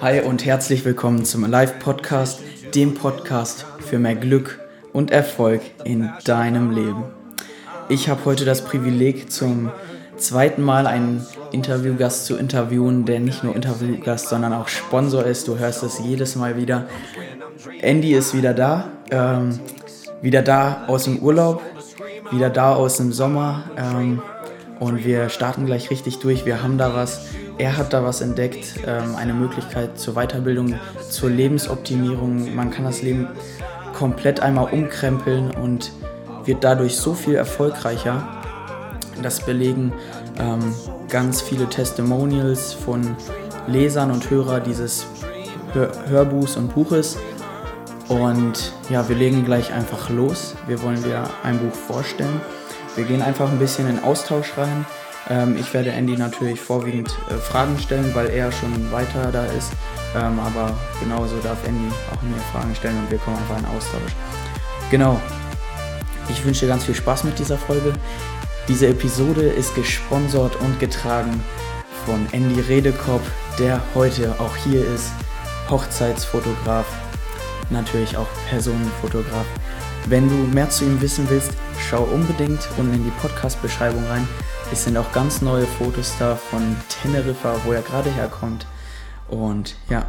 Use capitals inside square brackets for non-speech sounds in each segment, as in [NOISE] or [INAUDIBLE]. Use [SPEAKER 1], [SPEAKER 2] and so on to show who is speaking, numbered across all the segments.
[SPEAKER 1] Hi und herzlich willkommen zum Live-Podcast, dem Podcast für mehr Glück und Erfolg in deinem Leben. Ich habe heute das Privileg, zum zweiten Mal einen Interviewgast zu interviewen, der nicht nur Interviewgast, sondern auch Sponsor ist. Du hörst es jedes Mal wieder. Andy ist wieder da, ähm, wieder da aus dem Urlaub, wieder da aus dem Sommer. Ähm, und wir starten gleich richtig durch. Wir haben da was, er hat da was entdeckt, ähm, eine Möglichkeit zur Weiterbildung, zur Lebensoptimierung. Man kann das Leben komplett einmal umkrempeln und wird dadurch so viel erfolgreicher. Das belegen ähm, ganz viele Testimonials von Lesern und Hörern dieses Hör Hörbuchs und Buches. Und ja, wir legen gleich einfach los. Wir wollen dir ein Buch vorstellen. Wir gehen einfach ein bisschen in Austausch rein. Ähm, ich werde Andy natürlich vorwiegend äh, Fragen stellen, weil er schon weiter da ist. Ähm, aber genauso darf Andy auch mir Fragen stellen und wir kommen einfach in Austausch. Genau. Ich wünsche dir ganz viel Spaß mit dieser Folge. Diese Episode ist gesponsert und getragen von Andy Redekopp, der heute auch hier ist. Hochzeitsfotograf, natürlich auch Personenfotograf. Wenn du mehr zu ihm wissen willst, schau unbedingt unten in die Podcast-Beschreibung rein. Es sind auch ganz neue Fotos da von Teneriffa, wo er gerade herkommt. Und ja,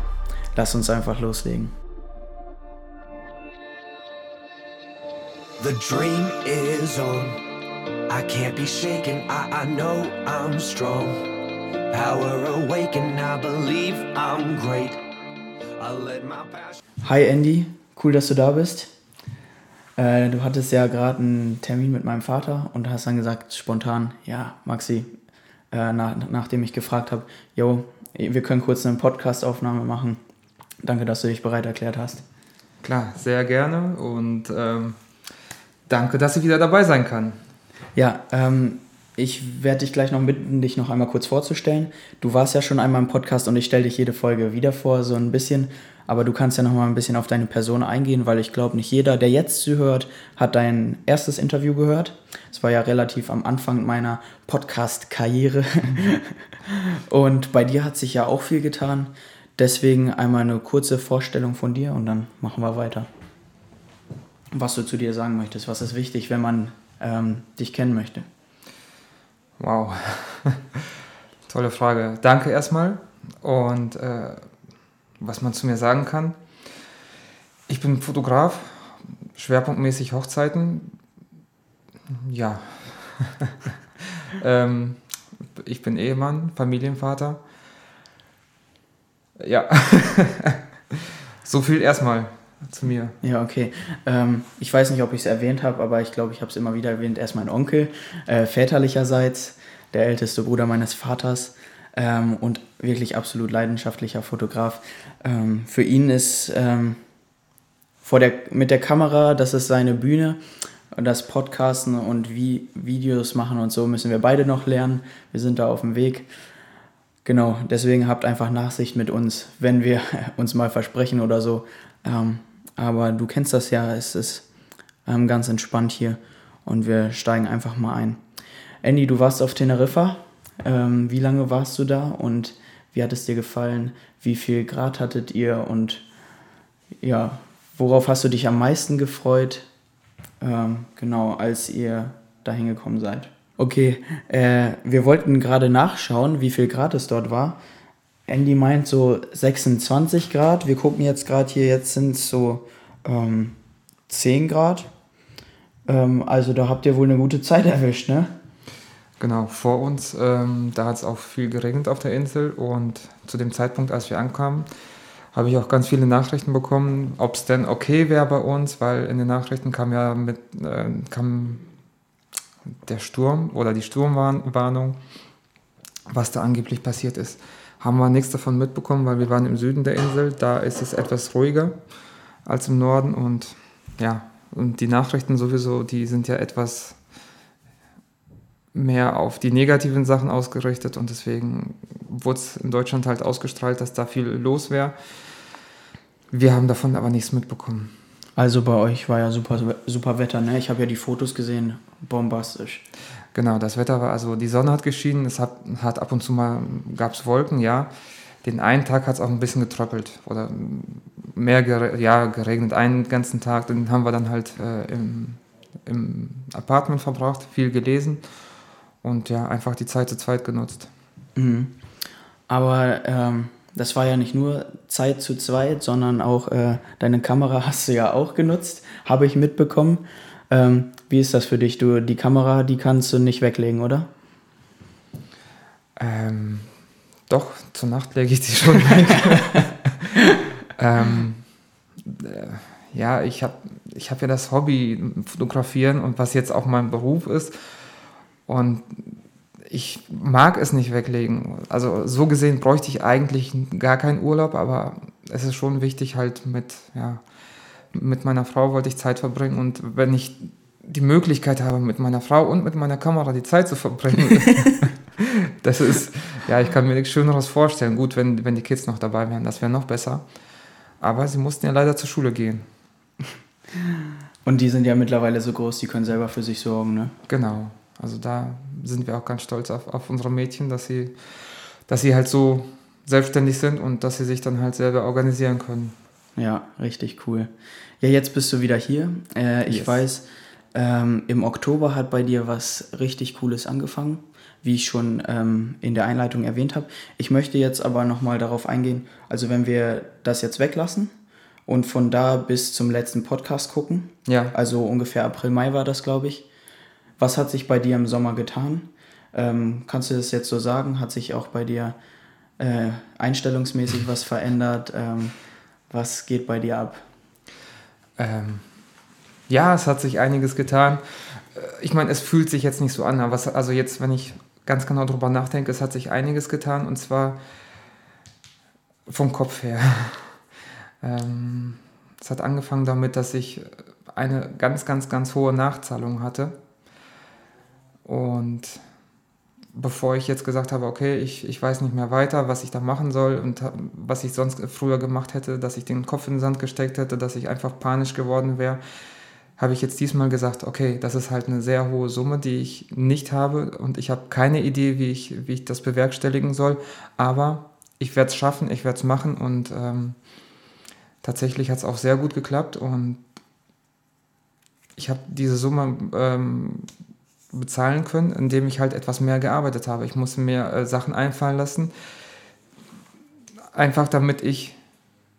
[SPEAKER 1] lass uns einfach loslegen.
[SPEAKER 2] The dream is on. I can't be shaken, I, I know I'm strong. Power awaken, I believe I'm great.
[SPEAKER 1] Hi Andy, cool, dass du da bist. Äh, du hattest ja gerade einen Termin mit meinem Vater und hast dann gesagt spontan, ja, Maxi, äh, nach, nachdem ich gefragt habe, yo, wir können kurz eine Podcast-Aufnahme machen. Danke, dass du dich bereit erklärt hast.
[SPEAKER 3] Klar, sehr gerne und ähm, danke, dass ich wieder dabei sein kann.
[SPEAKER 1] Ja, ähm, ich werde dich gleich noch bitten, dich noch einmal kurz vorzustellen. Du warst ja schon einmal im Podcast und ich stelle dich jede Folge wieder vor, so ein bisschen. Aber du kannst ja noch mal ein bisschen auf deine Person eingehen, weil ich glaube, nicht jeder, der jetzt zuhört, hat dein erstes Interview gehört. Es war ja relativ am Anfang meiner Podcast-Karriere. [LAUGHS] und bei dir hat sich ja auch viel getan. Deswegen einmal eine kurze Vorstellung von dir und dann machen wir weiter. Was du zu dir sagen möchtest, was ist wichtig, wenn man ähm, dich kennen möchte?
[SPEAKER 3] Wow, [LAUGHS] tolle Frage. Danke erstmal. Und äh, was man zu mir sagen kann, ich bin Fotograf, schwerpunktmäßig Hochzeiten. Ja. [LAUGHS] ähm, ich bin Ehemann, Familienvater. Ja. [LAUGHS] so viel erstmal zu mir.
[SPEAKER 1] Ja, okay. Ähm, ich weiß nicht, ob ich es erwähnt habe, aber ich glaube, ich habe es immer wieder erwähnt. Er ist mein Onkel, äh, väterlicherseits, der älteste Bruder meines Vaters ähm, und wirklich absolut leidenschaftlicher Fotograf. Ähm, für ihn ist ähm, vor der, mit der Kamera, das ist seine Bühne. Das Podcasten und wie Videos machen und so müssen wir beide noch lernen. Wir sind da auf dem Weg. Genau, deswegen habt einfach Nachsicht mit uns, wenn wir [LAUGHS] uns mal versprechen oder so. Ähm, aber du kennst das ja, es ist ähm, ganz entspannt hier und wir steigen einfach mal ein. Andy, du warst auf Teneriffa. Ähm, wie lange warst du da und wie hat es dir gefallen? Wie viel Grad hattet ihr und ja, worauf hast du dich am meisten gefreut? Ähm, genau, als ihr da hingekommen seid. Okay, äh, wir wollten gerade nachschauen, wie viel Grad es dort war. Andy meint so 26 Grad. Wir gucken jetzt gerade hier, jetzt sind es so ähm, 10 Grad. Ähm, also da habt ihr wohl eine gute Zeit erwischt, ne?
[SPEAKER 3] Genau, vor uns, ähm, da hat es auch viel geregnet auf der Insel und zu dem Zeitpunkt, als wir ankamen, habe ich auch ganz viele Nachrichten bekommen, ob es denn okay wäre bei uns, weil in den Nachrichten kam ja mit äh, kam der Sturm oder die Sturmwarnung, was da angeblich passiert ist. Haben wir nichts davon mitbekommen, weil wir waren im Süden der Insel, da ist es etwas ruhiger als im Norden und ja, und die Nachrichten sowieso, die sind ja etwas mehr auf die negativen Sachen ausgerichtet und deswegen wurde es in Deutschland halt ausgestrahlt, dass da viel los wäre. Wir haben davon aber nichts mitbekommen.
[SPEAKER 1] Also bei euch war ja super, super Wetter, ne? Ich habe ja die Fotos gesehen, bombastisch.
[SPEAKER 3] Genau, das Wetter war, also die Sonne hat geschienen, es hat, hat ab und zu mal, gab es Wolken, ja. Den einen Tag hat es auch ein bisschen getröppelt oder mehr gere ja, geregnet, einen ganzen Tag. Den haben wir dann halt äh, im, im Apartment verbracht, viel gelesen und ja, einfach die Zeit zu zweit genutzt.
[SPEAKER 1] Mhm. Aber ähm, das war ja nicht nur Zeit zu zweit, sondern auch äh, deine Kamera [LAUGHS] hast du ja auch genutzt, habe ich mitbekommen. Ähm, wie ist das für dich? Du, die Kamera, die kannst du nicht weglegen, oder?
[SPEAKER 3] Ähm, doch, zur Nacht lege ich die schon weg. [LAUGHS] [LAUGHS] ähm, äh, ja, ich habe ich hab ja das Hobby Fotografieren und was jetzt auch mein Beruf ist. Und ich mag es nicht weglegen. Also so gesehen bräuchte ich eigentlich gar keinen Urlaub, aber es ist schon wichtig, halt mit, ja, mit meiner Frau wollte ich Zeit verbringen und wenn ich die Möglichkeit habe, mit meiner Frau und mit meiner Kamera die Zeit zu verbringen, [LAUGHS] das ist, ja, ich kann mir nichts Schöneres vorstellen. Gut, wenn, wenn die Kids noch dabei wären, das wäre noch besser. Aber sie mussten ja leider zur Schule gehen.
[SPEAKER 1] Und die sind ja mittlerweile so groß, die können selber für sich sorgen, ne?
[SPEAKER 3] Genau. Also da sind wir auch ganz stolz auf, auf unsere Mädchen, dass sie, dass sie halt so selbstständig sind und dass sie sich dann halt selber organisieren können.
[SPEAKER 1] Ja, richtig cool. Ja, jetzt bist du wieder hier. Äh, ich yes. weiß, ähm, im Oktober hat bei dir was richtig Cooles angefangen, wie ich schon ähm, in der Einleitung erwähnt habe. Ich möchte jetzt aber nochmal darauf eingehen, also wenn wir das jetzt weglassen und von da bis zum letzten Podcast gucken, ja. also ungefähr April, Mai war das, glaube ich, was hat sich bei dir im Sommer getan? Ähm, kannst du das jetzt so sagen? Hat sich auch bei dir äh, einstellungsmäßig was verändert? Ähm, was geht bei dir ab?
[SPEAKER 3] Ähm, ja, es hat sich einiges getan. Äh, ich meine, es fühlt sich jetzt nicht so an, aber es, also jetzt, wenn ich ganz genau darüber nachdenke, es hat sich einiges getan und zwar vom Kopf her. [LAUGHS] Ähm, es hat angefangen damit, dass ich eine ganz, ganz, ganz hohe Nachzahlung hatte und bevor ich jetzt gesagt habe, okay, ich, ich weiß nicht mehr weiter, was ich da machen soll und was ich sonst früher gemacht hätte, dass ich den Kopf in den Sand gesteckt hätte, dass ich einfach panisch geworden wäre, habe ich jetzt diesmal gesagt, okay, das ist halt eine sehr hohe Summe, die ich nicht habe und ich habe keine Idee, wie ich, wie ich das bewerkstelligen soll, aber ich werde es schaffen, ich werde es machen und ähm, tatsächlich hat es auch sehr gut geklappt und ich habe diese Summe ähm, bezahlen können, indem ich halt etwas mehr gearbeitet habe. Ich musste mir äh, Sachen einfallen lassen, einfach damit ich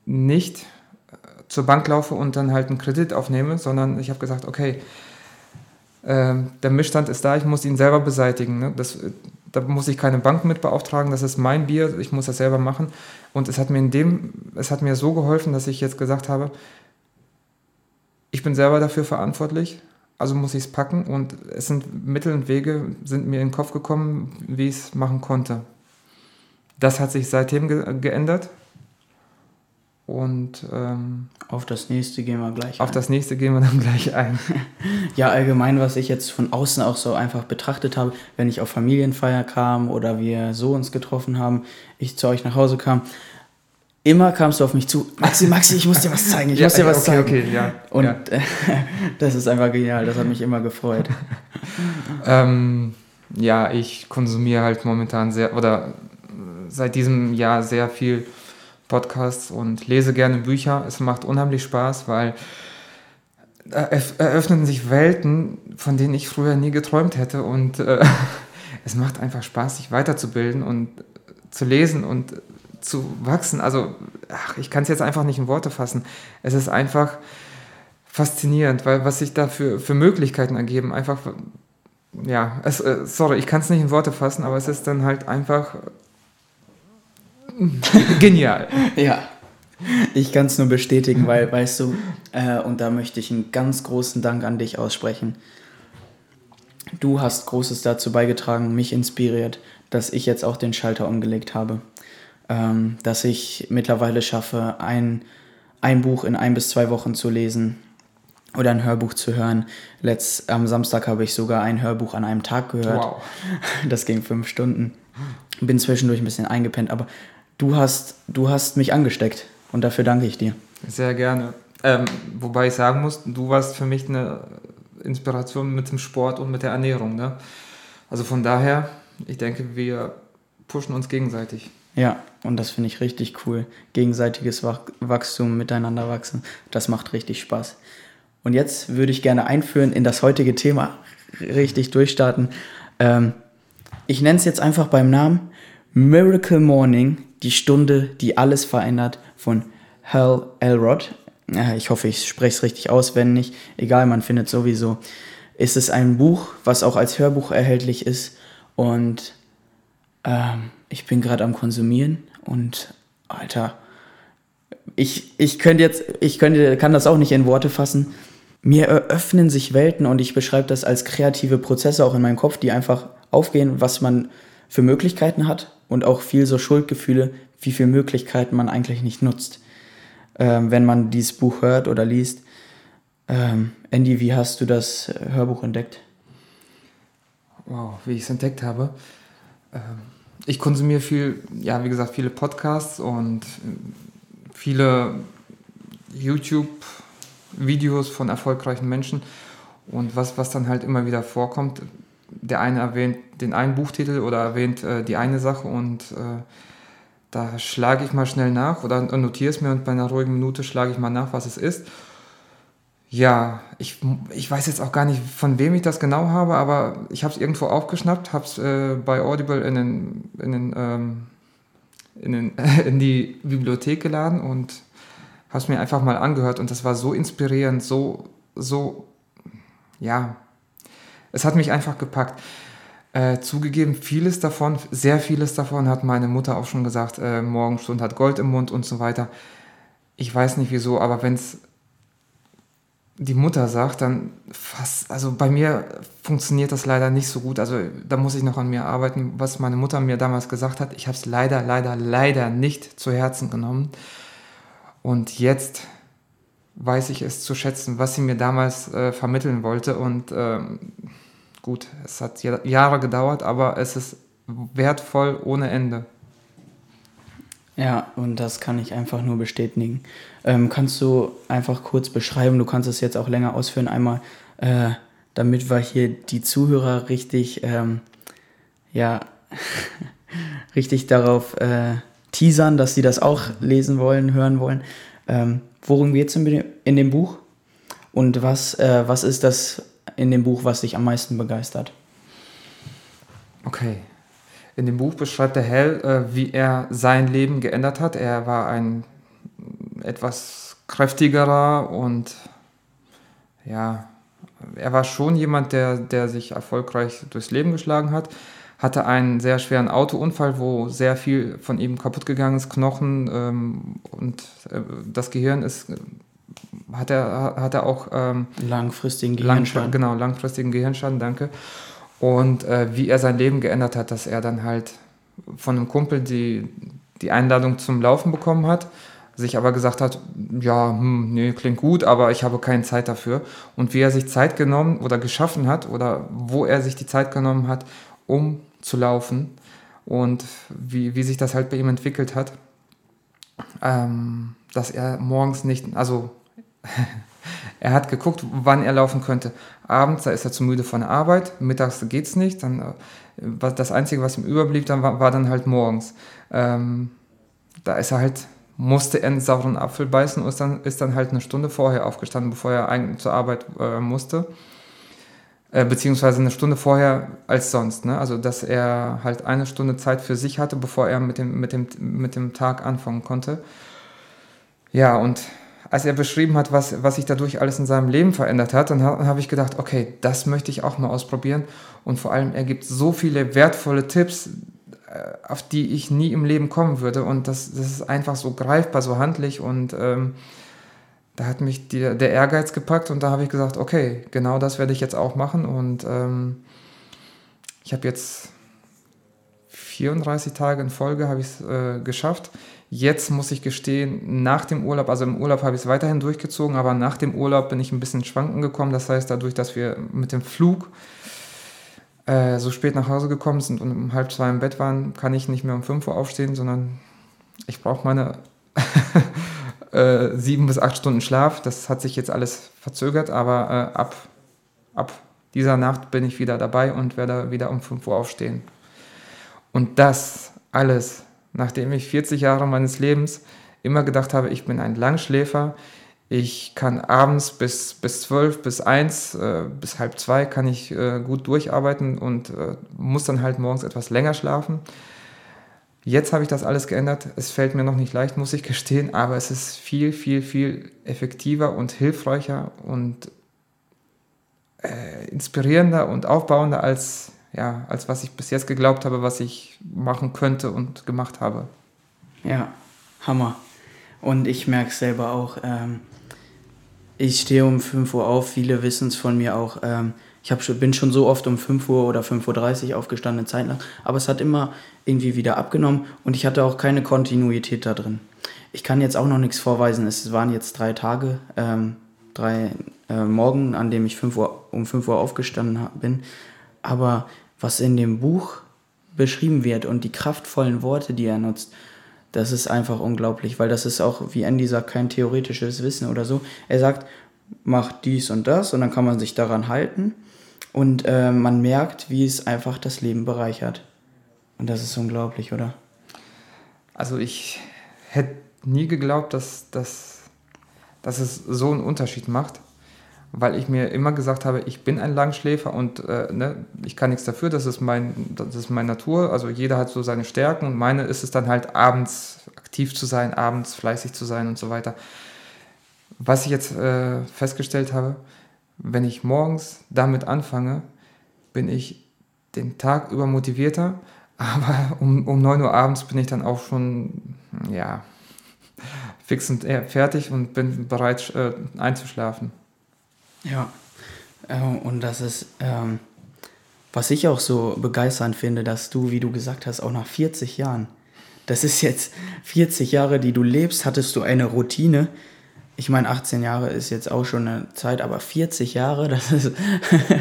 [SPEAKER 3] nicht äh, zur Bank laufe und dann halt einen Kredit aufnehme, sondern ich habe gesagt, okay, äh, der Missstand ist da, ich muss ihn selber beseitigen. Ne? Das, da muss ich keine Bank mit beauftragen, das ist mein Bier, ich muss das selber machen. Und es hat mir in dem, es hat mir so geholfen, dass ich jetzt gesagt habe, ich bin selber dafür verantwortlich also muss ich es packen und es sind Mittel und Wege, sind mir in den Kopf gekommen, wie ich es machen konnte. Das hat sich seitdem ge geändert. Und ähm,
[SPEAKER 1] auf das nächste gehen wir gleich
[SPEAKER 3] Auf ein. das nächste gehen wir dann gleich ein. [LAUGHS]
[SPEAKER 1] ja, allgemein, was ich jetzt von außen auch so einfach betrachtet habe, wenn ich auf Familienfeier kam oder wir so uns getroffen haben, ich zu euch nach Hause kam, immer kamst du auf mich zu, Maxi, Maxi, ich muss dir was zeigen, [LAUGHS] ich ja, muss dir was okay, zeigen. Okay, ja, und ja. Äh, [LAUGHS] das ist einfach genial, das hat mich immer gefreut. [LAUGHS]
[SPEAKER 3] ähm, ja, ich konsumiere halt momentan sehr, oder seit diesem Jahr sehr viel Podcasts und lese gerne Bücher. Es macht unheimlich Spaß, weil eröffnen sich Welten, von denen ich früher nie geträumt hätte und äh, es macht einfach Spaß, sich weiterzubilden und zu lesen und zu wachsen. Also, ach, ich kann es jetzt einfach nicht in Worte fassen. Es ist einfach faszinierend, weil was sich da für, für Möglichkeiten ergeben, einfach, ja, es, äh, sorry, ich kann es nicht in Worte fassen, aber es ist dann halt einfach [LAUGHS] genial.
[SPEAKER 1] ja. Ich kann es nur bestätigen, weil, weißt du, äh, und da möchte ich einen ganz großen Dank an dich aussprechen. Du hast Großes dazu beigetragen, mich inspiriert, dass ich jetzt auch den Schalter umgelegt habe ähm, dass ich mittlerweile schaffe, ein, ein Buch in ein bis zwei Wochen zu lesen oder ein Hörbuch zu hören. Letzt, am Samstag habe ich sogar ein Hörbuch an einem Tag gehört. Wow. [LAUGHS] Das ging fünf Stunden. Bin zwischendurch ein bisschen eingepennt, aber du hast, du hast mich angesteckt und dafür danke ich dir.
[SPEAKER 3] Sehr gerne. Ähm, wobei ich sagen muss, du warst für mich eine Inspiration mit dem Sport und mit der Ernährung. Ne? Also von daher, ich denke, wir pushen uns gegenseitig.
[SPEAKER 1] Ja, und das finde ich richtig cool. Gegenseitiges Wachstum, miteinander wachsen, das macht richtig Spaß. Und jetzt würde ich gerne einführen in das heutige Thema, richtig durchstarten. Ähm, ich nenne es jetzt einfach beim Namen Miracle Morning, die Stunde, die alles verändert von Hal Elrod. Ich hoffe, ich spreche es richtig aus, wenn nicht, egal, man findet sowieso. Ist es ein Buch, was auch als Hörbuch erhältlich ist und ähm, ich bin gerade am Konsumieren und Alter, ich, ich könnte jetzt, ich könnte, kann das auch nicht in Worte fassen. Mir eröffnen sich Welten und ich beschreibe das als kreative Prozesse auch in meinem Kopf, die einfach aufgehen, was man für Möglichkeiten hat und auch viel so Schuldgefühle, wie viele Möglichkeiten man eigentlich nicht nutzt, ähm, wenn man dieses Buch hört oder liest. Ähm, Andy, wie hast du das Hörbuch entdeckt?
[SPEAKER 3] Wow, wie ich es entdeckt habe. Ähm, ich konsumiere viel, ja, wie gesagt, viele Podcasts und äh, viele YouTube-Videos von erfolgreichen Menschen. Und was, was dann halt immer wieder vorkommt, der eine erwähnt den einen Buchtitel oder erwähnt äh, die eine Sache und äh, da schlage ich mal schnell nach oder notiere es mir und bei einer ruhigen Minute schlage ich mal nach, was es ist. Ja, ich, ich weiß jetzt auch gar nicht, von wem ich das genau habe, aber ich habe es irgendwo aufgeschnappt, habe es äh, bei Audible in, den, in, den, ähm, in, den, [LAUGHS] in die Bibliothek geladen und habe es mir einfach mal angehört und das war so inspirierend, so, so, ja, es hat mich einfach gepackt. Äh, zugegeben, vieles davon, sehr vieles davon hat meine Mutter auch schon gesagt, äh, Morgenstund hat Gold im Mund und so weiter. Ich weiß nicht wieso, aber wenn es die Mutter sagt, dann fast, also bei mir funktioniert das leider nicht so gut. Also da muss ich noch an mir arbeiten, was meine Mutter mir damals gesagt hat. Ich habe es leider, leider, leider nicht zu Herzen genommen. Und jetzt weiß ich es zu schätzen, was sie mir damals äh, vermitteln wollte. Und ähm, gut, es hat Jahre gedauert, aber es ist wertvoll ohne Ende.
[SPEAKER 1] Ja, und das kann ich einfach nur bestätigen. Ähm, kannst du einfach kurz beschreiben, du kannst es jetzt auch länger ausführen, einmal, äh, damit wir hier die Zuhörer richtig, ähm, ja, [LAUGHS] richtig darauf äh, teasern, dass sie das auch lesen wollen, hören wollen. Ähm, worum geht es in, dem Buch? Und was, äh, was ist das in dem Buch, was dich am meisten begeistert?
[SPEAKER 3] Okay, in dem Buch beschreibt der Hell, äh, wie er sein Leben geändert hat. Er war ein etwas kräftigerer und ja, er war schon jemand, der, der sich erfolgreich durchs Leben geschlagen hat. Hatte einen sehr schweren Autounfall, wo sehr viel von ihm kaputt gegangen ist, Knochen ähm, und äh, das Gehirn ist hat er, hat er auch ähm,
[SPEAKER 1] langfristigen Gehirnschaden.
[SPEAKER 3] Lang, genau, langfristigen Gehirnschaden, danke und äh, wie er sein Leben geändert hat, dass er dann halt von einem Kumpel die, die Einladung zum Laufen bekommen hat, sich aber gesagt hat, ja, hm, nee, klingt gut, aber ich habe keine Zeit dafür. Und wie er sich Zeit genommen oder geschaffen hat oder wo er sich die Zeit genommen hat, um zu laufen und wie, wie sich das halt bei ihm entwickelt hat, ähm, dass er morgens nicht, also [LAUGHS] Er hat geguckt, wann er laufen könnte. Abends, da ist er zu müde von der Arbeit, mittags geht es nicht. Dann, äh, das Einzige, was ihm überblieb, dann war, war dann halt morgens. Ähm, da ist er halt, musste er einen sauren Apfel beißen und ist dann, ist dann halt eine Stunde vorher aufgestanden, bevor er eigentlich zur Arbeit äh, musste. Äh, beziehungsweise eine Stunde vorher als sonst. Ne? Also, dass er halt eine Stunde Zeit für sich hatte, bevor er mit dem, mit dem, mit dem Tag anfangen konnte. Ja, und als er beschrieben hat, was, was sich dadurch alles in seinem Leben verändert hat, dann habe ich gedacht, okay, das möchte ich auch mal ausprobieren. Und vor allem, er gibt so viele wertvolle Tipps, äh, auf die ich nie im Leben kommen würde. Und das, das ist einfach so greifbar, so handlich. Und ähm, da hat mich die, der Ehrgeiz gepackt und da habe ich gesagt, okay, genau das werde ich jetzt auch machen. Und ähm, ich habe jetzt 34 Tage in Folge habe ich es äh, geschafft. Jetzt muss ich gestehen, nach dem Urlaub, also im Urlaub habe ich es weiterhin durchgezogen, aber nach dem Urlaub bin ich ein bisschen schwanken gekommen. Das heißt, dadurch, dass wir mit dem Flug äh, so spät nach Hause gekommen sind und um halb zwei im Bett waren, kann ich nicht mehr um 5 Uhr aufstehen, sondern ich brauche meine [LAUGHS] äh, sieben bis acht Stunden Schlaf. Das hat sich jetzt alles verzögert, aber äh, ab, ab dieser Nacht bin ich wieder dabei und werde wieder um 5 Uhr aufstehen. Und das alles, nachdem ich 40 Jahre meines Lebens immer gedacht habe, ich bin ein Langschläfer, ich kann abends bis, bis 12, bis 1, äh, bis halb 2 kann ich äh, gut durcharbeiten und äh, muss dann halt morgens etwas länger schlafen. Jetzt habe ich das alles geändert. Es fällt mir noch nicht leicht, muss ich [LAUGHS] gestehen, aber es ist viel, viel, viel effektiver und hilfreicher und äh, inspirierender und aufbauender als, ja, als was ich bis jetzt geglaubt habe, was ich machen könnte und gemacht habe.
[SPEAKER 1] Ja, Hammer. Und ich merke es selber auch. Ähm, ich stehe um 5 Uhr auf, viele wissen es von mir auch. Ähm, ich hab, bin schon so oft um 5 Uhr oder 5.30 Uhr aufgestanden, Zeit lang. Aber es hat immer irgendwie wieder abgenommen und ich hatte auch keine Kontinuität da drin. Ich kann jetzt auch noch nichts vorweisen. Es waren jetzt drei Tage, ähm, drei äh, Morgen, an dem ich 5 Uhr, um 5 Uhr aufgestanden bin. Aber was in dem Buch beschrieben wird und die kraftvollen Worte, die er nutzt, das ist einfach unglaublich, weil das ist auch, wie Andy sagt, kein theoretisches Wissen oder so. Er sagt, mach dies und das und dann kann man sich daran halten und äh, man merkt, wie es einfach das Leben bereichert. Und das ist unglaublich, oder?
[SPEAKER 3] Also ich hätte nie geglaubt, dass, dass, dass es so einen Unterschied macht weil ich mir immer gesagt habe, ich bin ein Langschläfer und äh, ne, ich kann nichts dafür, das ist, mein, das ist meine Natur. Also jeder hat so seine Stärken und meine ist es dann halt abends aktiv zu sein, abends fleißig zu sein und so weiter. Was ich jetzt äh, festgestellt habe, wenn ich morgens damit anfange, bin ich den Tag über motivierter, [LAUGHS] aber um, um 9 Uhr abends bin ich dann auch schon, ja, fix und fertig und bin bereit äh, einzuschlafen.
[SPEAKER 1] Ja, äh, und das ist, ähm, was ich auch so begeisternd finde, dass du, wie du gesagt hast, auch nach 40 Jahren, das ist jetzt 40 Jahre, die du lebst, hattest du eine Routine. Ich meine, 18 Jahre ist jetzt auch schon eine Zeit, aber 40 Jahre, das ist.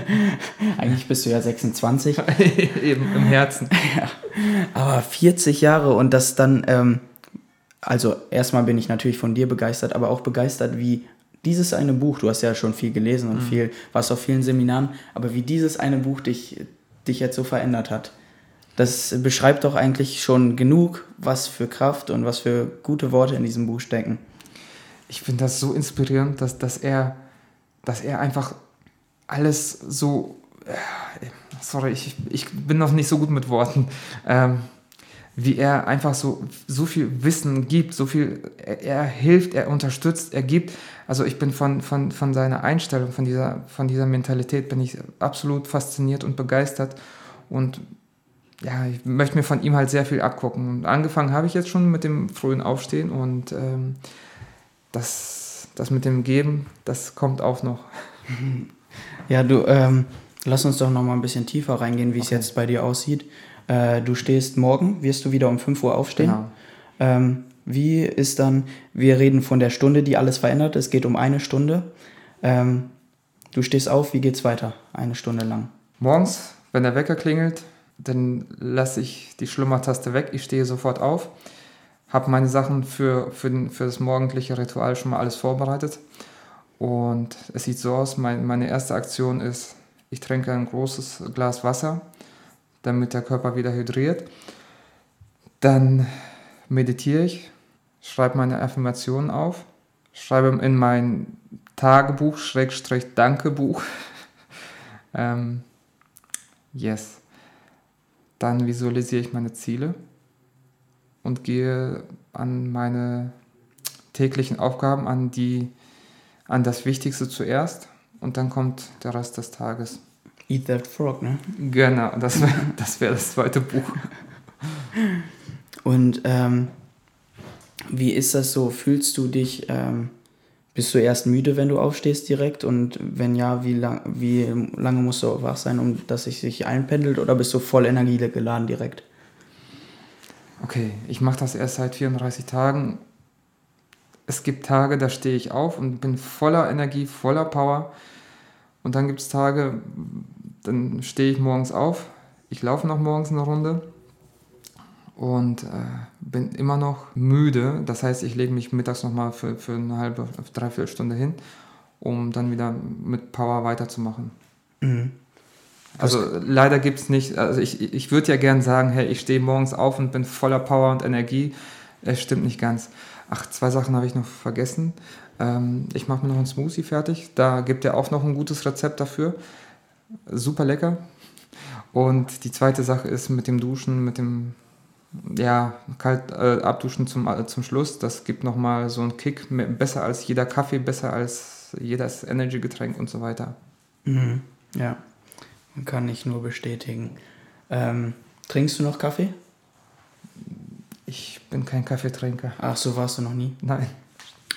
[SPEAKER 1] [LAUGHS] eigentlich bist du ja 26. [LAUGHS]
[SPEAKER 3] Eben im Herzen. [LAUGHS]
[SPEAKER 1] Ja. Aber 40 Jahre und das dann. Ähm, also, erstmal bin ich natürlich von dir begeistert, aber auch begeistert, wie dieses eine Buch, du hast ja schon viel gelesen und mhm. viel, warst auf vielen Seminaren, aber wie dieses eine Buch dich, dich jetzt so verändert hat, das beschreibt doch eigentlich schon genug, was für Kraft und was für gute Worte in diesem Buch stecken.
[SPEAKER 3] Ich finde das so inspirierend, dass, dass, er, dass er einfach alles so. Äh, sorry, ich, ich bin noch nicht so gut mit Worten. Ähm, wie er einfach so, so viel Wissen gibt, so viel, er, er, hilft, er unterstützt, er gibt. Also ich bin von, von, von seiner Einstellung, von dieser, von dieser Mentalität bin ich absolut fasziniert und begeistert und ja, ich möchte mir von ihm halt sehr viel abgucken. Und angefangen habe ich jetzt schon mit dem frühen Aufstehen und ähm, das, das mit dem Geben, das kommt auch noch. [LAUGHS]
[SPEAKER 1] Ja, du, ähm, lass uns doch noch mal ein bisschen tiefer reingehen, wie okay. es jetzt bei dir aussieht. Äh, du stehst morgen, wirst du wieder um 5 Uhr aufstehen. Genau. Ähm, wie ist dann, wir reden von der Stunde, die alles verändert. Es geht um eine Stunde. Ähm, du stehst auf, wie geht's weiter? Eine Stunde lang.
[SPEAKER 3] Morgens, wenn der Wecker klingelt, dann lasse ich die Schlummertaste weg. Ich stehe sofort auf, habe meine Sachen für, für, den, für das morgendliche Ritual schon mal alles vorbereitet. Und es sieht so aus, mein, meine erste Aktion ist, ich trinke ein großes Glas Wasser damit der Körper wieder hydriert. Dann meditiere ich, schreibe meine Affirmationen auf, schreibe in mein Tagebuch, Schrägstrich Dankebuch. [LAUGHS] ähm, yes. Dann visualisiere ich meine Ziele und gehe an meine täglichen Aufgaben, an, die, an das Wichtigste zuerst und dann kommt der Rest des Tages.
[SPEAKER 1] Eat That Frog, ne?
[SPEAKER 3] Genau, das wäre [LAUGHS] das, wär das zweite Buch.
[SPEAKER 1] Und ähm, wie ist das so? Fühlst du dich, ähm, bist du erst müde, wenn du aufstehst direkt? Und wenn ja, wie, lang, wie lange musst du wach sein, um dass es sich einpendelt? Oder bist du voll Energie geladen direkt?
[SPEAKER 3] Okay, ich mache das erst seit 34 Tagen. Es gibt Tage, da stehe ich auf und bin voller Energie, voller Power. Und dann gibt es Tage, dann stehe ich morgens auf, ich laufe noch morgens eine Runde und äh, bin immer noch müde. Das heißt, ich lege mich mittags nochmal für, für eine halbe, dreiviertel Stunde hin, um dann wieder mit Power weiterzumachen.
[SPEAKER 1] Mhm.
[SPEAKER 3] Also leider gibt es nicht, also ich, ich würde ja gern sagen, hey, ich stehe morgens auf und bin voller Power und Energie. Es stimmt nicht ganz. Ach, zwei Sachen habe ich noch vergessen. Ähm, ich mache mir noch einen Smoothie fertig. Da gibt er auch noch ein gutes Rezept dafür. Super lecker. Und die zweite Sache ist mit dem Duschen, mit dem ja, kalt äh, abduschen zum, äh, zum Schluss. Das gibt nochmal so einen Kick. Besser als jeder Kaffee, besser als jedes Energy-Getränk und so weiter.
[SPEAKER 1] Mhm. Ja, kann ich nur bestätigen. Ähm, trinkst du noch Kaffee?
[SPEAKER 3] Ich bin kein Kaffeetrinker.
[SPEAKER 1] Ach, so warst du noch nie?
[SPEAKER 3] Nein.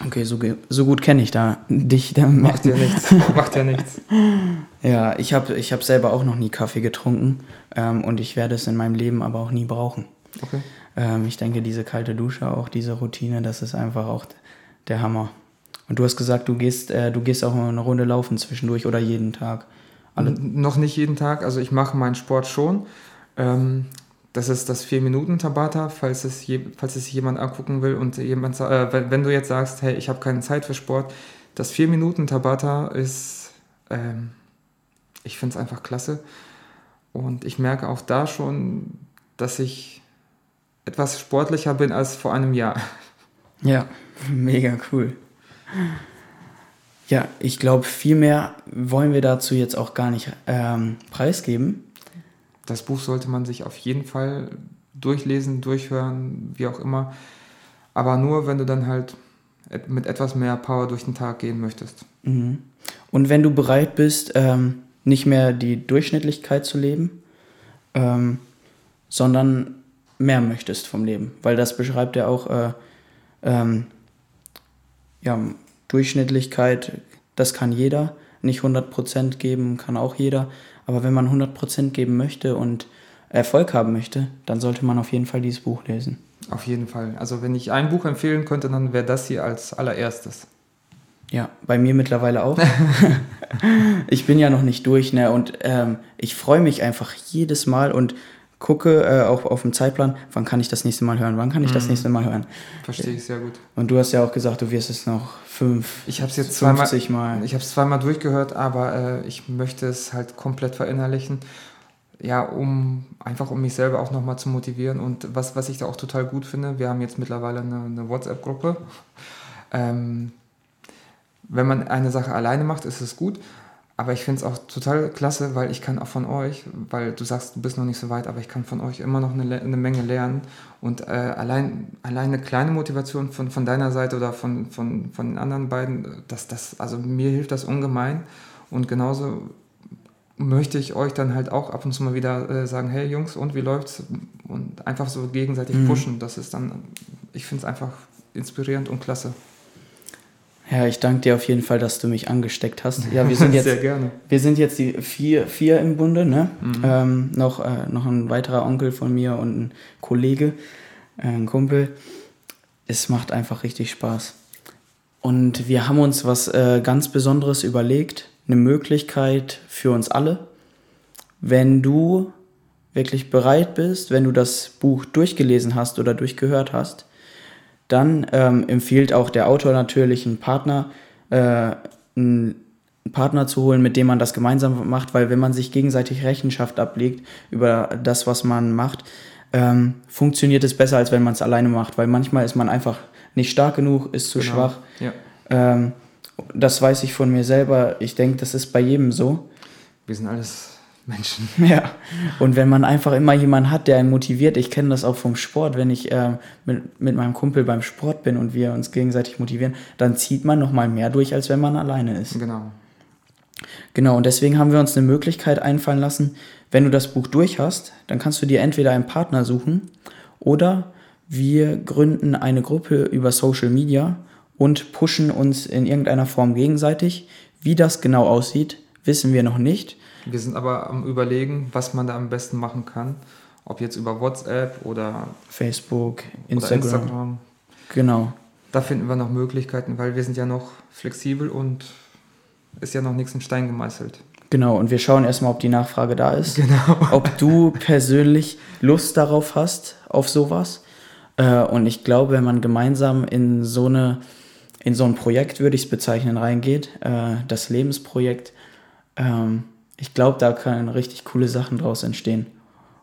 [SPEAKER 1] Okay, so, so gut kenne ich da dich. Da
[SPEAKER 3] Macht ja nichts. Macht ja nichts. [LAUGHS]
[SPEAKER 1] Ja, ich habe ich hab selber auch noch nie Kaffee getrunken ähm, und ich werde es in meinem Leben aber auch nie brauchen.
[SPEAKER 3] Okay.
[SPEAKER 1] Ähm, ich denke, diese kalte Dusche, auch diese Routine, das ist einfach auch der Hammer. Und du hast gesagt, du gehst, äh, du gehst auch eine Runde laufen zwischendurch oder jeden Tag.
[SPEAKER 3] Alle noch nicht jeden Tag, also ich mache meinen Sport schon. Ähm, das ist das 4-Minuten-Tabata, falls es, je, falls es jemand angucken will und jemand, äh, wenn, wenn, du jetzt sagst, hey, ich habe keine Zeit für Sport, das 4-Minuten-Tabata ist, ähm, ich finde es einfach klasse. Und ich merke auch da schon, dass ich etwas sportlicher bin als vor einem Jahr. [LAUGHS]
[SPEAKER 1] Ja, mega cool. Ja, ich glaube, viel mehr wollen wir dazu jetzt auch gar nicht ähm, preisgeben.
[SPEAKER 3] Das Buch sollte man sich auf jeden Fall durchlesen, durchhören, wie auch immer. Aber nur, wenn du dann halt mit etwas mehr Power durch den Tag gehen möchtest.
[SPEAKER 1] Mhm. Und wenn du bereit bist, ähm, nicht mehr die Durchschnittlichkeit zu leben, ähm, sondern mehr möchtest vom Leben. Weil das beschreibt ja auch äh, ähm, ja, Durchschnittlichkeit, das kann jeder. Nicht 100% geben kann auch jeder. Aber wenn man 100% geben möchte und Erfolg haben möchte, dann sollte man auf jeden Fall dieses Buch lesen.
[SPEAKER 3] Auf jeden Fall. Also wenn ich ein Buch empfehlen könnte, dann wäre das hier als allererstes.
[SPEAKER 1] Ja, bei mir mittlerweile auch. [LAUGHS] ich bin ja noch nicht durch, ne? Und ähm, ich freue mich einfach jedes Mal und gucke äh, auch auf dem Zeitplan, wann kann ich das nächste Mal hören, wann kann ich das mhm. nächste Mal hören.
[SPEAKER 3] Verstehe ich sehr gut.
[SPEAKER 1] Und du hast ja auch gesagt, du wirst es noch fünf,
[SPEAKER 3] ich habe es jetzt zweimal, Mal. Ich habe es zweimal durchgehört, aber äh, ich möchte es halt komplett verinnerlichen. Ja, um einfach um mich selber auch nochmal zu motivieren. Und was, was ich da auch total gut finde, wir haben jetzt mittlerweile eine, eine WhatsApp-Gruppe. Ähm, wenn man eine Sache alleine macht, ist es gut. Aber ich finde es auch total klasse, weil ich kann auch von euch, weil du sagst, du bist noch nicht so weit, aber ich kann von euch immer noch eine, eine Menge lernen. Und äh, allein, allein eine kleine Motivation von, von deiner Seite oder von, von, von den anderen beiden, das, das, also mir hilft das ungemein. Und genauso möchte ich euch dann halt auch ab und zu mal wieder äh, sagen, hey Jungs, und wie läuft's? Und einfach so gegenseitig mhm. pushen. Das ist dann, ich finde es einfach inspirierend und klasse.
[SPEAKER 1] Ja, ich danke dir auf jeden Fall, dass du mich angesteckt hast. Ja, wir sind [LAUGHS] jetzt,
[SPEAKER 3] Sehr gerne.
[SPEAKER 1] Wir sind jetzt die vier, vier im Bunde, ne? Mhm. Ähm, noch, äh, noch ein weiterer Onkel von mir und ein Kollege, äh, ein Kumpel. Es macht einfach richtig Spaß. Und wir haben uns was äh, ganz Besonderes überlegt, eine Möglichkeit für uns alle. Wenn du wirklich bereit bist, wenn du das Buch durchgelesen hast oder durchgehört hast, dann ähm, empfiehlt auch der Autor natürlich einen Partner, äh, einen Partner zu holen, mit dem man das gemeinsam macht, weil wenn man sich gegenseitig Rechenschaft ablegt über das, was man macht, ähm, funktioniert es besser, als wenn man es alleine macht, weil manchmal ist man einfach nicht stark genug, ist zu genau. schwach.
[SPEAKER 3] Ja.
[SPEAKER 1] Ähm, das weiß ich von mir selber. Ich denke, das ist bei jedem so.
[SPEAKER 3] Wir sind alles Menschen. [LAUGHS]
[SPEAKER 1] Ja, und wenn man einfach immer jemanden hat, der einen motiviert, ich kenne das auch vom Sport, wenn ich äh, mit, mit meinem Kumpel beim Sport bin und wir uns gegenseitig motivieren, dann zieht man nochmal mehr durch, als wenn man alleine ist.
[SPEAKER 3] Genau.
[SPEAKER 1] Genau, und deswegen haben wir uns eine Möglichkeit einfallen lassen, wenn du das Buch durch hast, dann kannst du dir entweder einen Partner suchen oder wir gründen eine Gruppe über Social Media und pushen uns in irgendeiner Form gegenseitig. Wie das genau aussieht, wissen wir noch nicht.
[SPEAKER 3] Wir sind aber am Überlegen, was man da am besten machen kann. Ob jetzt über WhatsApp oder
[SPEAKER 1] Facebook, Instagram. Oder Instagram.
[SPEAKER 3] Genau. Da finden wir noch Möglichkeiten, weil wir sind ja noch flexibel und ist ja noch nichts in Stein gemeißelt.
[SPEAKER 1] Genau, und wir schauen erstmal, ob die Nachfrage da ist.
[SPEAKER 3] Genau. [LAUGHS]
[SPEAKER 1] Ob du persönlich Lust darauf hast, auf sowas. Äh, und ich glaube, wenn man gemeinsam in so eine in so ein Projekt, würde ich es bezeichnen, reingeht, äh, das Lebensprojekt, ähm, ich glaube, da können richtig coole Sachen draus entstehen.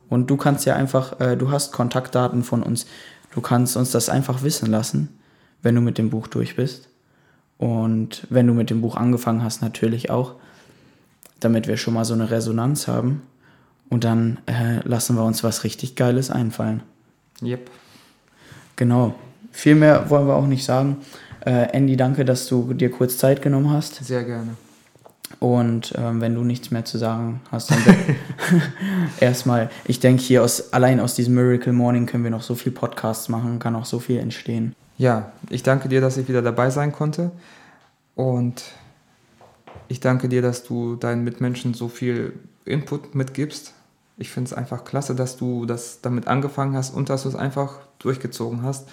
[SPEAKER 1] Und du kannst ja einfach, äh, du hast Kontaktdaten von uns, du kannst uns das einfach wissen lassen, wenn du mit dem Buch durch bist. Und wenn du mit dem Buch angefangen hast, natürlich auch, damit wir schon mal so eine Resonanz haben. Und dann äh, lassen wir uns was richtig Geiles einfallen.
[SPEAKER 3] Yep.
[SPEAKER 1] Genau. Viel mehr wollen wir auch nicht sagen. Äh, Andy, danke, dass du dir kurz Zeit genommen hast.
[SPEAKER 3] Sehr gerne.
[SPEAKER 1] Und ähm, wenn du nichts mehr zu sagen hast, dann [LAUGHS] erstmal, ich denke hier aus, allein aus diesem Miracle Morning können wir noch so viel Podcasts machen, kann auch so viel entstehen.
[SPEAKER 3] Ja, ich danke dir, dass ich wieder dabei sein konnte. Und ich danke dir, dass du deinen Mitmenschen so viel Input mitgibst. Ich finde es einfach klasse, dass du das damit angefangen hast und dass du es einfach durchgezogen hast.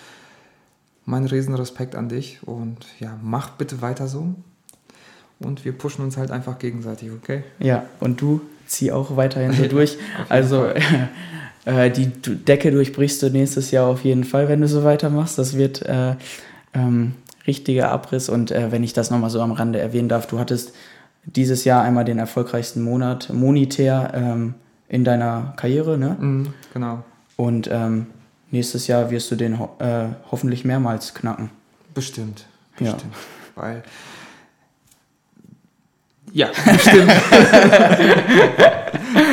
[SPEAKER 3] Mein Riesenrespekt an dich und ja, mach bitte weiter so und wir pushen uns halt einfach gegenseitig, okay?
[SPEAKER 1] Ja, und du zieh auch weiterhin so [LAUGHS] durch. also [LAUGHS] äh, die Decke durchbrichst du nächstes Jahr auf jeden Fall, wenn du so weitermachst. Das wird äh, ähm, richtiger Abriss und äh, wenn ich das nochmal so am Rande erwähnen darf, du hattest dieses Jahr einmal den erfolgreichsten Monat monetär ähm, in deiner Karriere, ne?
[SPEAKER 3] Mm, genau.
[SPEAKER 1] Und ähm, nächstes Jahr wirst du den ho äh, hoffentlich mehrmals knacken.
[SPEAKER 3] Bestimmt. Bestimmt. Ja. Weil ja, stimmt. [LAUGHS]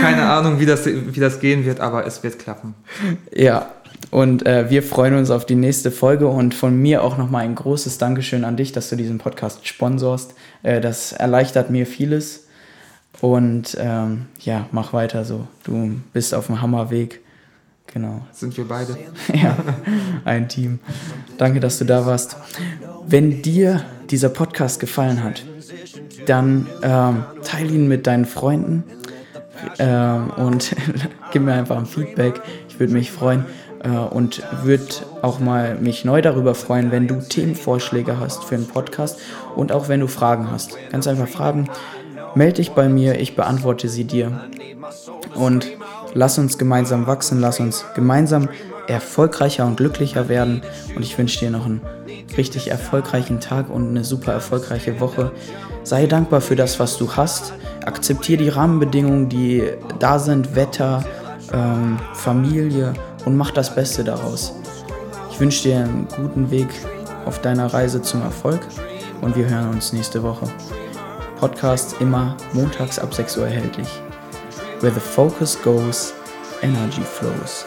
[SPEAKER 3] Keine Ahnung, wie das, wie das gehen wird, aber es wird klappen.
[SPEAKER 1] Ja, und äh, wir freuen uns auf die nächste Folge und von mir auch nochmal ein großes Dankeschön an dich, dass du diesen Podcast sponsorst. Äh, das erleichtert mir vieles. Und ähm, ja, mach weiter so. Du bist auf dem Hammerweg. Genau.
[SPEAKER 3] Sind wir beide. [LAUGHS]
[SPEAKER 1] ja, ein Team. Danke, dass du da warst. Wenn dir dieser Podcast gefallen hat, dann ähm, teile ihn mit deinen Freunden ähm, und [LAUGHS] gib mir einfach ein Feedback. Ich würde mich freuen äh, und würde auch mal mich neu darüber freuen, wenn du Themenvorschläge hast für einen Podcast und auch wenn du Fragen hast. Ganz einfach Fragen. Melde dich bei mir, ich beantworte sie dir. Und lass uns gemeinsam wachsen, lass uns gemeinsam erfolgreicher und glücklicher werden. Und ich wünsche dir noch einen richtig erfolgreichen Tag und eine super erfolgreiche Woche. Sei dankbar für das, was du hast. Akzeptiere die Rahmenbedingungen, die da sind, Wetter, ähm, Familie und mach das Beste daraus. Ich wünsche dir einen guten Weg auf deiner Reise zum Erfolg und wir hören uns nächste Woche. Podcast immer montags ab 6 Uhr erhältlich. Where the focus goes, energy flows.